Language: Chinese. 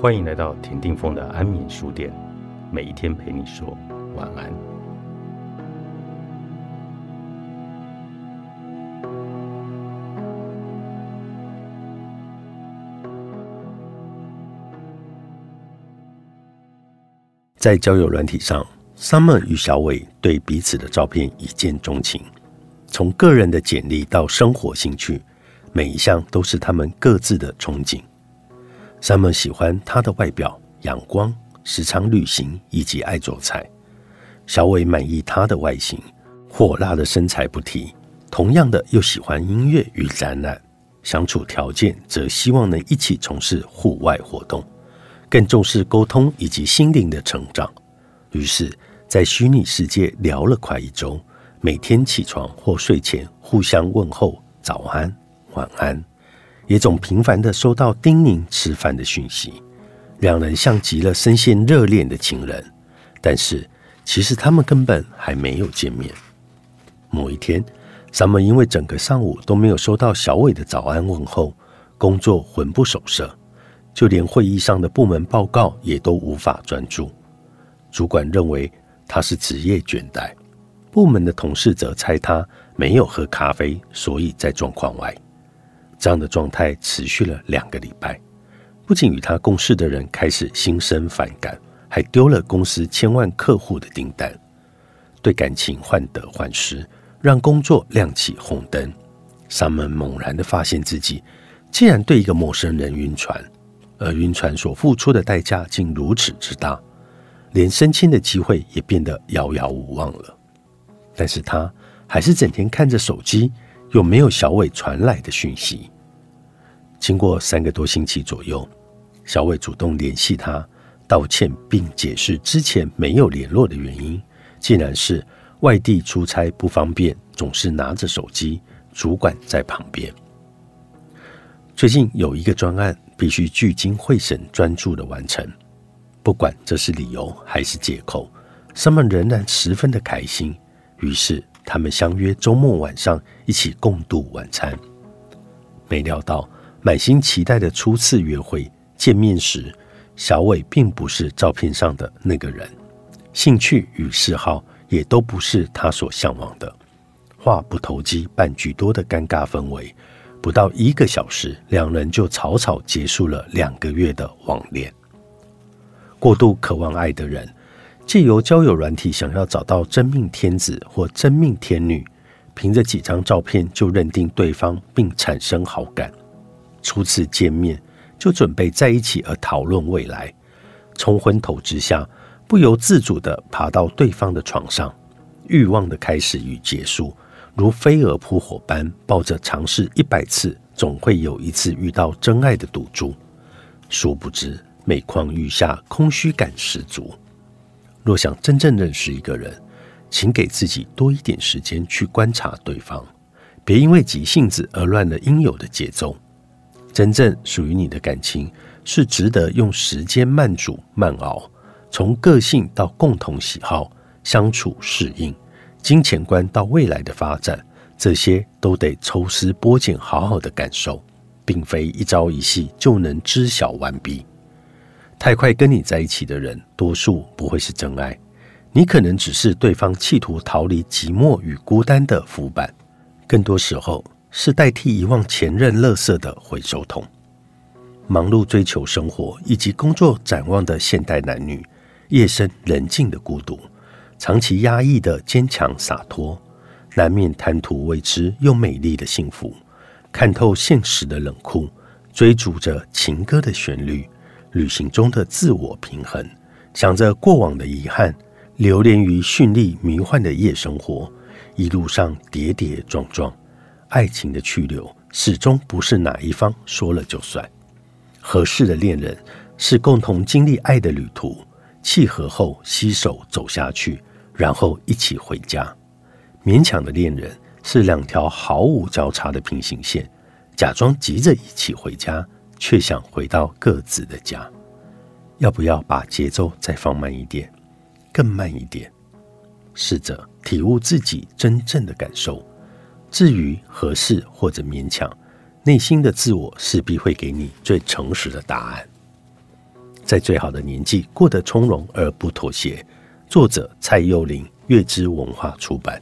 欢迎来到田定峰的安眠书店，每一天陪你说晚安。在交友软体上，Summer 与小伟对彼此的照片一见钟情，从个人的简历到生活兴趣，每一项都是他们各自的憧憬。山姆喜欢他的外表、阳光、时常旅行以及爱做菜。小伟满意他的外形、火辣的身材不提，同样的又喜欢音乐与展览。相处条件则希望能一起从事户外活动。更重视沟通以及心灵的成长，于是，在虚拟世界聊了快一周，每天起床或睡前互相问候早安、晚安，也总频繁的收到叮咛吃饭的讯息，两人像极了深陷热恋的情人。但是，其实他们根本还没有见面。某一天萨姆因为整个上午都没有收到小伟的早安问候，工作魂不守舍。就连会议上的部门报告也都无法专注，主管认为他是职业倦怠，部门的同事则猜他没有喝咖啡，所以在状况外。这样的状态持续了两个礼拜，不仅与他共事的人开始心生反感，还丢了公司千万客户的订单，对感情患得患失，让工作亮起红灯。上门猛然的发现自己竟然对一个陌生人晕船。而晕船所付出的代价竟如此之大，连升迁的机会也变得遥遥无望了。但是他还是整天看着手机，又没有小伟传来的讯息。经过三个多星期左右，小伟主动联系他，道歉并解释之前没有联络的原因，竟然是外地出差不方便，总是拿着手机，主管在旁边。最近有一个专案。必须聚精会神、专注的完成，不管这是理由还是借口，山们仍然十分的开心。于是，他们相约周末晚上一起共度晚餐。没料到，满心期待的初次约会见面时，小伟并不是照片上的那个人，兴趣与嗜好也都不是他所向往的。话不投机半句多的尴尬氛围。不到一个小时，两人就草草结束了两个月的网恋。过度渴望爱的人，借由交友软体想要找到真命天子或真命天女，凭着几张照片就认定对方并产生好感，初次见面就准备在一起而讨论未来，冲昏头之下不由自主地爬到对方的床上，欲望的开始与结束。如飞蛾扑火般，抱着尝试一百次总会有一次遇到真爱的赌注，殊不知每况愈下，空虚感十足。若想真正认识一个人，请给自己多一点时间去观察对方，别因为急性子而乱了应有的节奏。真正属于你的感情，是值得用时间慢煮慢熬，从个性到共同喜好，相处适应。金钱观到未来的发展，这些都得抽丝剥茧，好好的感受，并非一朝一夕就能知晓完毕。太快跟你在一起的人，多数不会是真爱，你可能只是对方企图逃离寂寞与孤单的浮板，更多时候是代替遗忘前任垃圾的回收桶。忙碌追求生活以及工作展望的现代男女，夜深人静的孤独。长期压抑的坚强洒脱，难免贪图未知又美丽的幸福，看透现实的冷酷，追逐着情歌的旋律，旅行中的自我平衡，想着过往的遗憾，流连于绚丽迷幻的夜生活，一路上跌跌撞撞，爱情的去留始终不是哪一方说了就算。合适的恋人是共同经历爱的旅途，契合后携手走下去。然后一起回家。勉强的恋人是两条毫无交叉的平行线，假装急着一起回家，却想回到各自的家。要不要把节奏再放慢一点，更慢一点？试着体悟自己真正的感受。至于合适或者勉强，内心的自我势必会给你最诚实的答案。在最好的年纪过得从容而不妥协。作者蔡佑玲，月之文化出版。